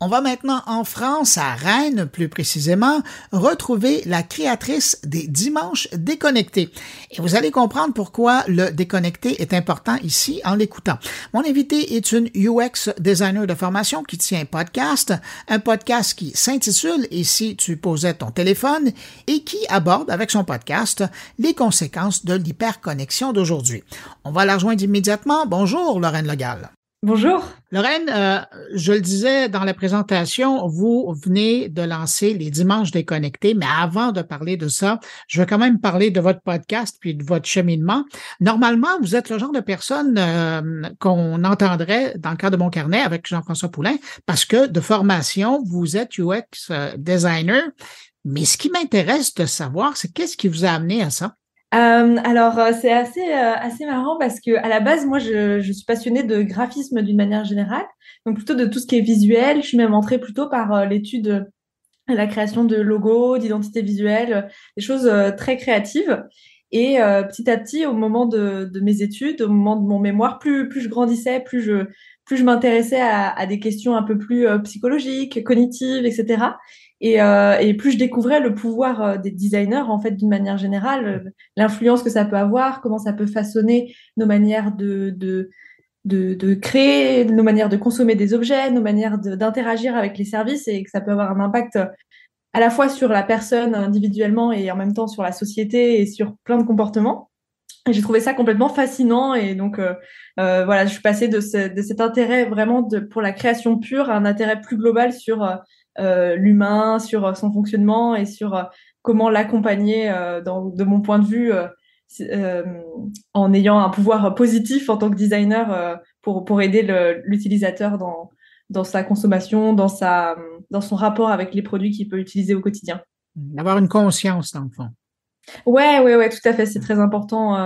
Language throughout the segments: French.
On va maintenant en France, à Rennes plus précisément, retrouver la créatrice des Dimanches déconnectés. Et vous allez comprendre pourquoi le déconnecté est important ici en l'écoutant. Mon invité est une UX designer de formation qui tient un podcast, un podcast qui s'intitule Et si tu posais ton téléphone et qui aborde avec son podcast les conséquences de l'hyperconnexion d'aujourd'hui. On va la rejoindre immédiatement. Bonjour Lorraine Legal. Bonjour. Lorraine, euh, je le disais dans la présentation, vous venez de lancer les Dimanches déconnectés, mais avant de parler de ça, je veux quand même parler de votre podcast puis de votre cheminement. Normalement, vous êtes le genre de personne euh, qu'on entendrait dans le cadre de mon carnet avec Jean-François Poulain, parce que de formation, vous êtes UX euh, designer. Mais ce qui m'intéresse de savoir, c'est qu'est-ce qui vous a amené à ça? Euh, alors, euh, c'est assez, euh, assez marrant parce que à la base, moi, je, je suis passionnée de graphisme d'une manière générale, donc plutôt de tout ce qui est visuel. Je suis même entrée plutôt par l'étude, la création de logos, d'identité visuelle, des choses très créatives. Et petit à petit, au moment de, de, mes études, au moment de mon mémoire, plus, plus je grandissais, plus je, plus je m'intéressais à, des questions un peu plus psychologiques, cognitives, etc. Et, euh, et, plus je découvrais le pouvoir euh, des designers, en fait, d'une manière générale, euh, l'influence que ça peut avoir, comment ça peut façonner nos manières de, de, de créer, nos manières de consommer des objets, nos manières d'interagir avec les services, et que ça peut avoir un impact à la fois sur la personne individuellement et en même temps sur la société et sur plein de comportements. J'ai trouvé ça complètement fascinant et donc euh, euh, voilà, je suis passée de, ce, de cet intérêt vraiment de, pour la création pure à un intérêt plus global sur euh, l'humain, sur euh, son fonctionnement et sur euh, comment l'accompagner de mon point de vue en ayant un pouvoir positif en tant que designer pour, pour aider l'utilisateur dans, dans sa consommation, dans, sa, dans son rapport avec les produits qu'il peut utiliser au quotidien. D'avoir une conscience, dans le fond. Ouais, ouais, ouais, tout à fait. C'est très important,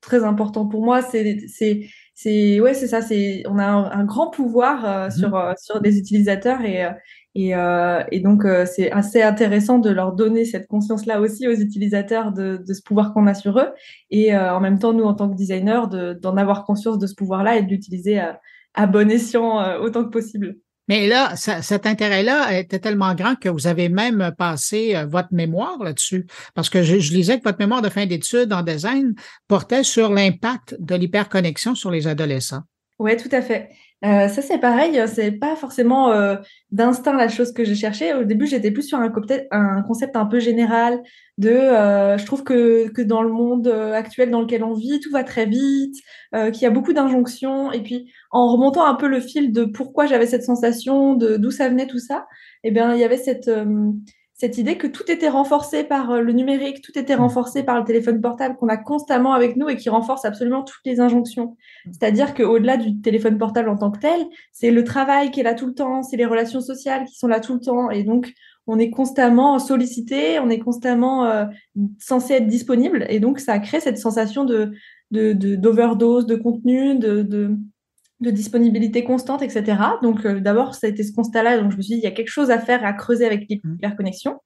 très important pour moi. C'est, c'est, c'est, ouais, c'est ça. C'est, on a un, grand pouvoir mm-hmm. sur sur des utilisateurs et et, euh, et donc, euh, c'est assez intéressant de leur donner cette conscience-là aussi aux utilisateurs de, de ce pouvoir qu'on a sur eux. Et euh, en même temps, nous, en tant que designers, d'en avoir conscience de ce pouvoir-là et de l'utiliser à, à, bon escient euh, autant que possible. Mais là, cet intérêt-là était tellement grand que vous avez même passé euh, votre mémoire là-dessus. Parce que je, je, lisais que votre mémoire de fin d'études en design portait sur l'impact de l'hyperconnexion sur les adolescents. Oui, tout à fait. Euh, ça, c'est pareil, c'est pas forcément euh, d'instinct la chose que j'ai cherché. Au début, j'étais plus sur un, un, concept un peu général de euh, je trouve que, que dans le monde euh, actuel dans lequel on vit, tout va très vite, euh, qu'il y a beaucoup d'injonctions. Et puis, en remontant un peu le fil de pourquoi j'avais cette sensation, de d'où ça venait tout ça, eh bien, il y avait cette cette idée que tout était renforcé par euh, le numérique, tout était renforcé par le téléphone portable qu'on a constamment avec nous et qui renforce absolument toutes les injonctions. C'est-à-dire qu'au-delà du téléphone portable en tant que tel, c'est le travail qui est là tout le temps, c'est les relations sociales qui sont là tout le temps. Et donc, on est constamment sollicité, on est constamment euh, censé être disponible. Et donc, ça crée cette sensation de d'overdose de, contenu, de, de disponibilité constante, etc. Donc euh, d'abord, ça a été ce constat-là, donc je me suis dit, il y a quelque chose à faire, à creuser avec l'hyperconnexion.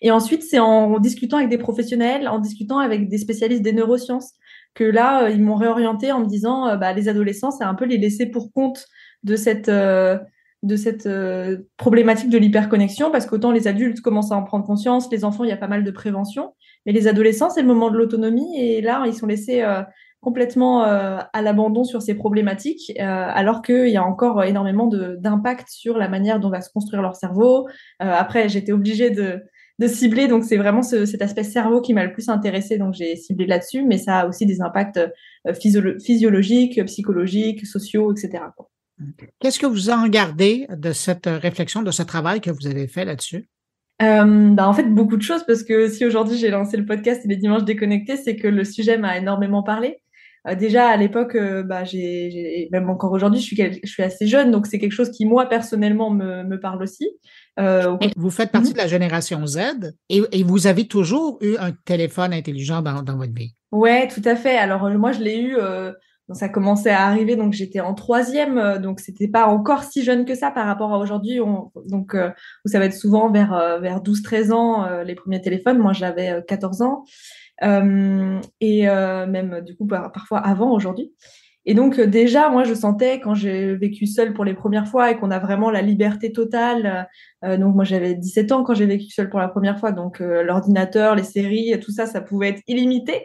Et ensuite, c'est en discutant avec des professionnels, en discutant avec des spécialistes des neurosciences, que là, euh, ils m'ont réorienté en me disant, euh, bah, les adolescents, c'est un peu les laisser pour compte de cette, de cette problématique de l'hyperconnexion, parce qu'autant les adultes commencent à en prendre conscience, les enfants, il y a pas mal de prévention, mais les adolescents, c'est le moment de l'autonomie, et là, ils sont laissés complètement euh, à l'abandon sur ces problématiques, euh, alors qu'il y a encore énormément d'impact sur la manière dont va se construire leur cerveau. Euh, après, j'étais obligée de, de, cibler, donc c'est vraiment ce, cet aspect cerveau qui m'a le plus intéressé, donc j'ai ciblé là-dessus, mais ça a aussi des impacts physiologiques, psychologiques, sociaux, etc. Qu'est-ce que vous en gardez de cette réflexion, de ce travail que vous avez fait là-dessus? Euh, bah en fait, beaucoup de choses, parce que si aujourd'hui j'ai lancé le podcast Les Dimanches Déconnectés, c'est que le sujet m'a énormément parlé. Euh, déjà à l'époque, euh, bah, j'ai, même encore aujourd'hui, je suis, je suis assez jeune, donc c'est quelque chose qui moi personnellement me, me parle aussi. Euh, vous faites partie mhm. de la génération Z et, et, vous avez toujours eu un téléphone intelligent dans, dans votre vie? Ouais, tout à fait. Alors moi, je l'ai eu. Euh, ça commençait à arriver, donc j'étais en troisième, donc c'était pas encore si jeune que ça par rapport à aujourd'hui. Donc, euh, ça va être souvent vers vers 12-13 ans les premiers téléphones. Moi, j'avais 14 ans. Euh, et euh, même du coup parfois avant aujourd'hui. Et donc déjà, moi, je sentais quand j'ai vécu seule pour les premières fois et qu'on a vraiment la liberté totale. donc moi, j'avais 17 ans quand j'ai vécu seule pour la première fois. Donc l'ordinateur, les séries, tout ça, ça pouvait être illimité.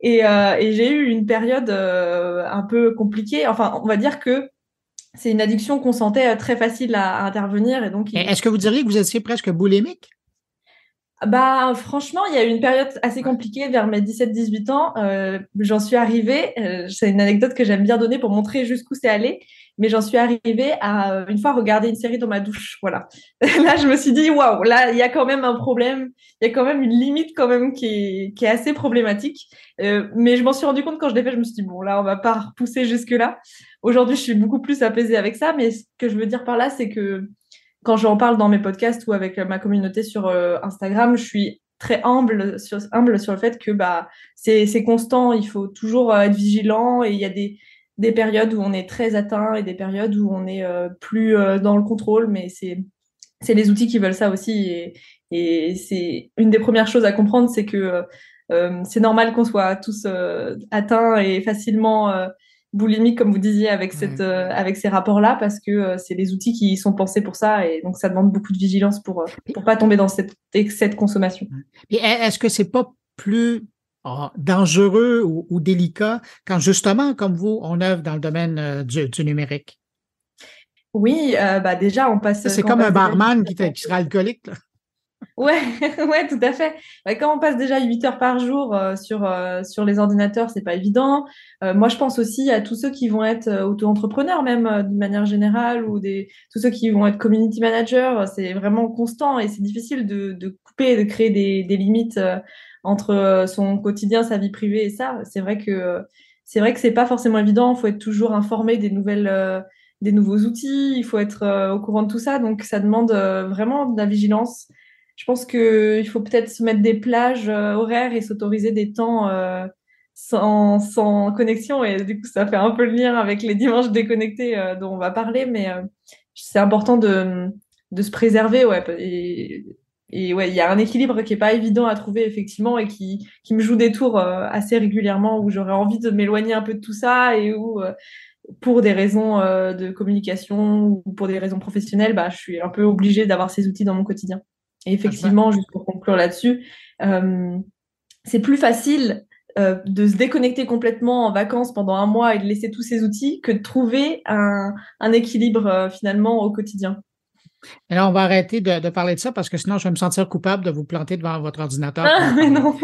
Et, et j'ai eu une période un peu compliquée. Enfin, on va dire que c'est une addiction qu'on sentait très facile à, intervenir. Et donc, Est-ce que vous diriez que vous étiez presque boulimique? Bah, franchement, il y a eu une période assez compliquée vers mes 17-18 ans. Euh, j'en suis arrivée, euh, c'est une anecdote que j'aime bien donner pour montrer jusqu'où c'est allé, mais j'en suis arrivée à une fois regarder une série dans ma douche. Voilà. là, je me suis dit, waouh, là, il y a quand même un problème, il y a quand même une limite quand même qui est, qui est assez problématique. Euh, mais je m'en suis rendu compte quand je l'ai fait, je me suis dit, bon, là, on va pas repousser jusque-là. Aujourd'hui, je suis beaucoup plus apaisée avec ça, mais ce que je veux dire par là, c'est que quand j'en parle dans mes podcasts ou avec ma communauté sur euh, Instagram, je suis très humble sur, le fait que bah, c'est constant, il faut toujours euh, être vigilant et il y a des, des périodes où on est très atteint et des périodes où on est euh, plus dans le contrôle, mais c'est les outils qui veulent ça aussi. Et c'est une des premières choses à comprendre, c'est que c'est normal qu'on soit tous atteints et facilement boulimique, comme vous disiez, avec, cette, euh, avec ces rapports-là, parce que euh, c'est des outils qui sont pensés pour ça, et donc ça demande beaucoup de vigilance pour ne euh, pas tomber dans cet excès de consommation. Et est-ce que c'est pas plus oh, dangereux ou, délicat quand justement, comme vous, on œuvre dans le domaine du, numérique? Oui, bah déjà, on passe. C'est comme un barman qui, qui sera alcoolique. Là. Ouais, ouais, tout à fait. quand on passe déjà 8 heures par jour euh, sur, euh, sur les ordinateurs, c'est pas évident. Euh, moi, je pense aussi à tous ceux qui vont être auto-entrepreneurs, même d'une manière générale, ou des, tous ceux qui vont être community managers. C'est vraiment constant et c'est difficile de, de couper, de créer des, des limites entre son quotidien, sa vie privée et ça. C'est vrai que c'est vrai que c'est pas forcément évident. Il faut être toujours informé des nouvelles, des nouveaux outils. Il faut être au courant de tout ça. Donc, ça demande vraiment de la vigilance je pense qu'il faut peut-être se mettre des plages euh, horaires et s'autoriser des temps euh, sans, sans, connexion. Et du coup, ça fait un peu le lien avec les dimanches déconnectés euh, dont on va parler. Mais c'est important de, de, se préserver. Ouais, et, ouais, il y a un équilibre qui est pas évident à trouver effectivement et qui, qui me joue des tours assez régulièrement où j'aurais envie de m'éloigner un peu de tout ça et où pour des raisons de communication ou pour des raisons professionnelles, bah, je suis un peu obligée d'avoir ces outils dans mon quotidien. Et effectivement, juste pour conclure là-dessus, euh, c'est plus facile euh, de se déconnecter complètement en vacances pendant un mois et de laisser tous ces outils que de trouver un, un équilibre euh, finalement au quotidien. Et là, on va arrêter de, parler de ça parce que sinon, je vais me sentir coupable de vous planter devant votre ordinateur. Ah, mais non.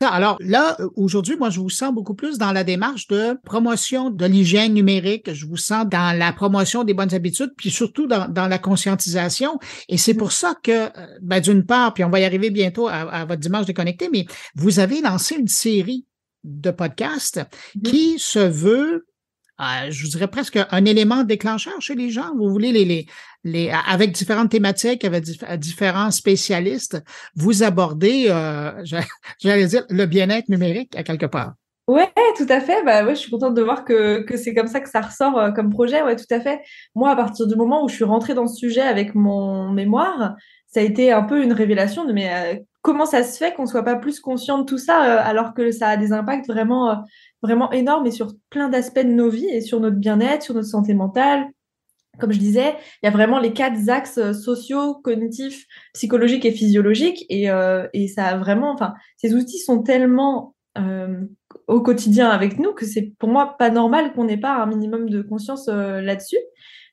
Alors là, aujourd'hui, moi, je vous sens beaucoup plus dans la démarche de promotion de l'hygiène numérique. Je vous sens dans la promotion des bonnes habitudes, puis surtout dans, la conscientisation. Et c'est pour ça que, euh, ben, d'une part, puis on va y arriver bientôt à, votre dimanche déconnecté, mais vous avez lancé une série de podcasts qui se veut euh, je vous dirais presque un élément déclencheur chez les gens. Vous voulez les, les, les avec différentes thématiques, avec différents spécialistes, vous abordez, euh, j'allais dire, le bien-être numérique à quelque part. Ouais, tout à fait. Bah ouais, je suis contente de voir que, que c'est comme ça que ça ressort euh, comme projet. Ouais, tout à fait. Moi, à partir du moment où je suis rentrée dans ce sujet avec mon mémoire, ça a été un peu une révélation de mais comment ça se fait qu'on soit pas plus conscient de tout ça alors que ça a des impacts vraiment vraiment énorme et sur plein d'aspects de nos vies et sur notre bien-être, sur notre santé mentale. Comme je disais, il y a vraiment les quatre axes euh, sociaux, cognitifs, psychologiques et physiologiques. Et, euh, et ça a vraiment, enfin, ces outils sont tellement euh, au quotidien avec nous que c'est pour moi pas normal qu'on n'ait pas un minimum de conscience là-dessus.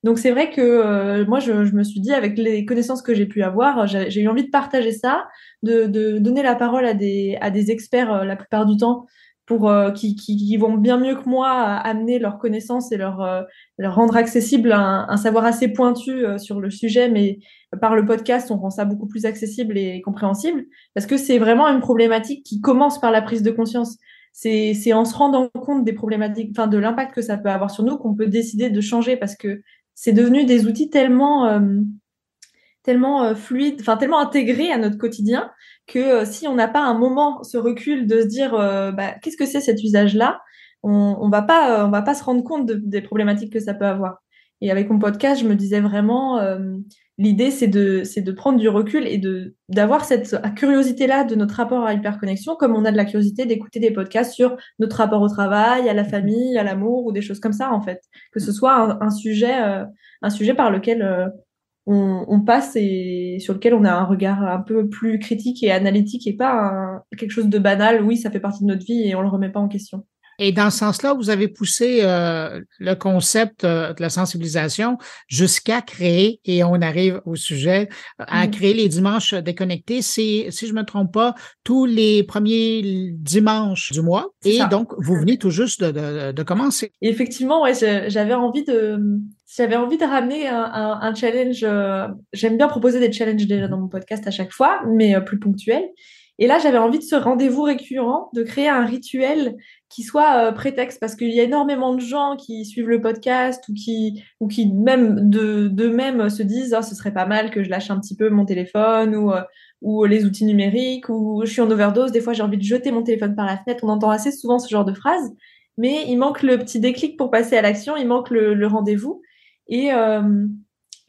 Donc c'est vrai que moi je, je, me suis dit avec les connaissances que j'ai pu avoir, j'ai eu envie de partager ça, de, de, donner la parole à des, à des experts la plupart du temps pour euh, qui, qui, vont bien mieux que moi amener leurs connaissances et leur, euh, leur rendre accessible un, savoir assez pointu euh, sur le sujet, mais par le podcast, on rend ça beaucoup plus accessible et compréhensible, parce que c'est vraiment une problématique qui commence par la prise de conscience. C'est en se rendant compte des problématiques, enfin de l'impact que ça peut avoir sur nous, qu'on peut décider de changer, parce que c'est devenu des outils tellement tellement fluides, enfin tellement intégrés à notre quotidien que euh, si on n'a pas un moment ce recul de se dire euh, bah, qu'est-ce que c'est cet usage-là, on, on va pas euh, on va pas se rendre compte des problématiques que ça peut avoir. Et avec mon podcast, je me disais vraiment l'idée, c'est de, c'est de prendre du recul et de, d'avoir cette curiosité-là de notre rapport à l'hyperconnexion, comme on a de la curiosité d'écouter des podcasts sur notre rapport au travail, à la famille, à l'amour ou des choses comme ça, en fait. Que ce soit un, sujet, euh, un sujet par lequel euh, on, on, passe et sur lequel on a un regard un peu plus critique et analytique et pas quelque chose de banal. Oui, ça fait partie de notre vie et on le remet pas en question. Et dans ce sens-là, vous avez poussé euh, le concept euh, de la sensibilisation jusqu'à créer, et on arrive au sujet, à mm. créer les dimanches déconnectés. C'est, si je me trompe pas, tous les premiers dimanches du mois. Et donc, vous venez tout juste de, de, commencer. effectivement, ouais, j'avais envie de, j'avais envie de ramener un, un, challenge. Euh, j'aime bien proposer des challenges déjà dans mon podcast à chaque fois, mais plus ponctuels. Et là, j'avais envie de ce rendez-vous récurrent, de créer un rituel qui soit euh, prétexte, parce qu'il y a énormément de gens qui suivent le podcast ou qui, ou qui même de, de même se disent oh, ce serait pas mal que je lâche un petit peu mon téléphone ou, euh, ou les outils numériques ou je suis en overdose, des fois j'ai envie de jeter mon téléphone par la fenêtre. On entend assez souvent ce genre de phrases, mais il manque le petit déclic pour passer à l'action, il manque le, le rendez-vous. Et, euh,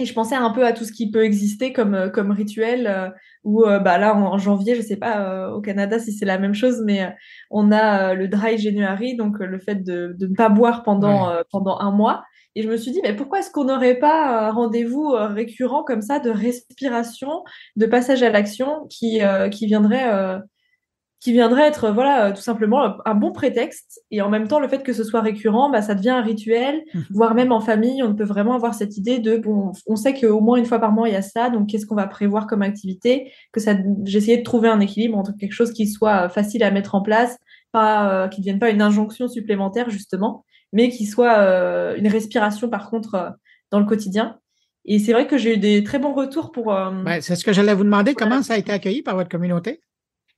et je pensais un peu à tout ce qui peut exister comme, euh, comme rituel, euh, où euh, bah, là, en, janvier, je sais pas au Canada si c'est la même chose, mais on a le dry January, donc le fait de, de ne pas boire pendant, pendant un mois. Et je me suis dit, mais pourquoi est-ce qu'on n'aurait pas un rendez-vous récurrent comme ça de respiration, de passage à l'action qui, qui viendrait qui viendrait être voilà euh, tout simplement un bon prétexte. Et en même temps le fait que ce soit récurrent bah, ça devient un rituel mmh. voire même en famille on peut vraiment avoir cette idée de bon on sait qu'au moins une fois par mois il y a ça donc qu'est-ce qu'on va prévoir comme activité? Que ça j'essayais de trouver un équilibre entre quelque chose qui soit euh, facile à mettre en place pas euh, qui ne devienne pas une injonction supplémentaire justement mais qui soit une respiration par contre dans le quotidien. Et c'est vrai que j'ai eu des très bons retours pour c'est ce que j'allais vous demander. comment ça a été accueilli par votre communauté?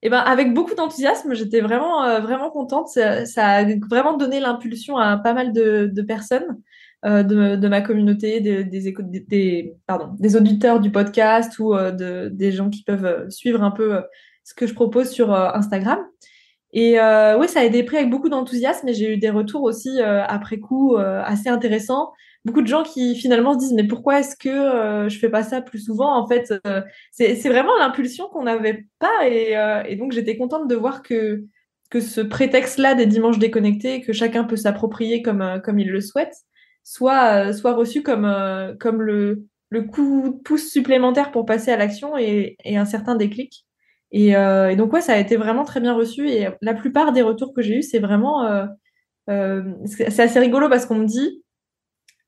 Et ben avec beaucoup d'enthousiasme, j'étais vraiment euh, vraiment contente. Ça, a vraiment donné l'impulsion à pas mal de, personnes euh, de, ma communauté, des, auditeurs du podcast ou euh, de, des gens qui peuvent suivre un peu ce que je propose sur Instagram. Et oui, ça a été pris avec beaucoup d'enthousiasme et j'ai eu des retours aussi après coup assez intéressants beaucoup de gens qui finalement se disent mais pourquoi est-ce que euh, je fais pas ça plus souvent? En fait, euh, c'est vraiment l'impulsion qu'on n'avait pas et, euh, et donc j'étais contente de voir que que ce prétexte-là des dimanches déconnectés que chacun peut s'approprier comme comme il le souhaite soit soit reçu comme comme le le coup de pouce supplémentaire pour passer à l'action et, et, un certain déclic. Et, et, donc ouais, ça a été vraiment très bien reçu et la plupart des retours que j'ai eus, c'est vraiment c'est assez rigolo parce qu'on me dit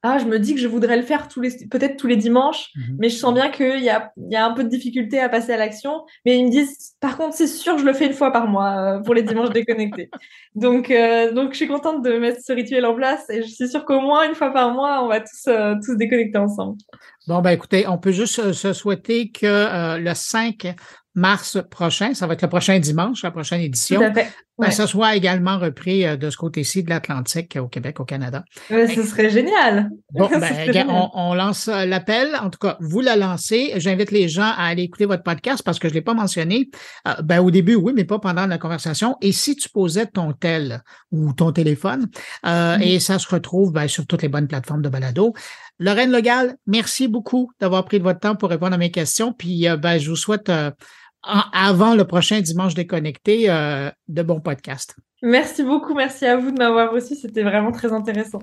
ah, je me dis que je voudrais le faire tous les, peut-être tous les dimanches, mhm. mais je sens bien qu'il y a, y a un peu de difficulté à passer à l'action. Mais ils me disent, par contre, c'est sûr, je le fais une fois par mois euh, pour les dimanches déconnectés. Donc, euh, donc, je suis contente de mettre ce rituel en place et je suis sûre qu'au moins une fois par mois, on va tous, euh, tous déconnecter ensemble. Bon, ben écoutez, on peut juste se souhaiter que le 5 mars prochain, ça va être le prochain dimanche, la prochaine édition, ben, ça soit également repris euh, de ce côté-ci de l'Atlantique au Québec, au Canada. ce serait génial. Bon, ben, On, lance euh, l'appel. En tout cas, vous la lancez. J'invite les gens à aller écouter votre podcast parce que je ne l'ai pas mentionné. Euh, ben, au début, oui, mais pas pendant la conversation. Et si tu posais ton tel ou ton téléphone, mm-hmm. et ça se retrouve ben, sur toutes les bonnes plateformes de balado. Lorraine Legal, merci beaucoup d'avoir pris de votre temps pour répondre à mes questions. Puis, ben, je vous souhaite avant le prochain dimanche déconnecté euh, de bons podcasts. Merci beaucoup, merci à vous de m'avoir reçu, c'était vraiment très intéressant.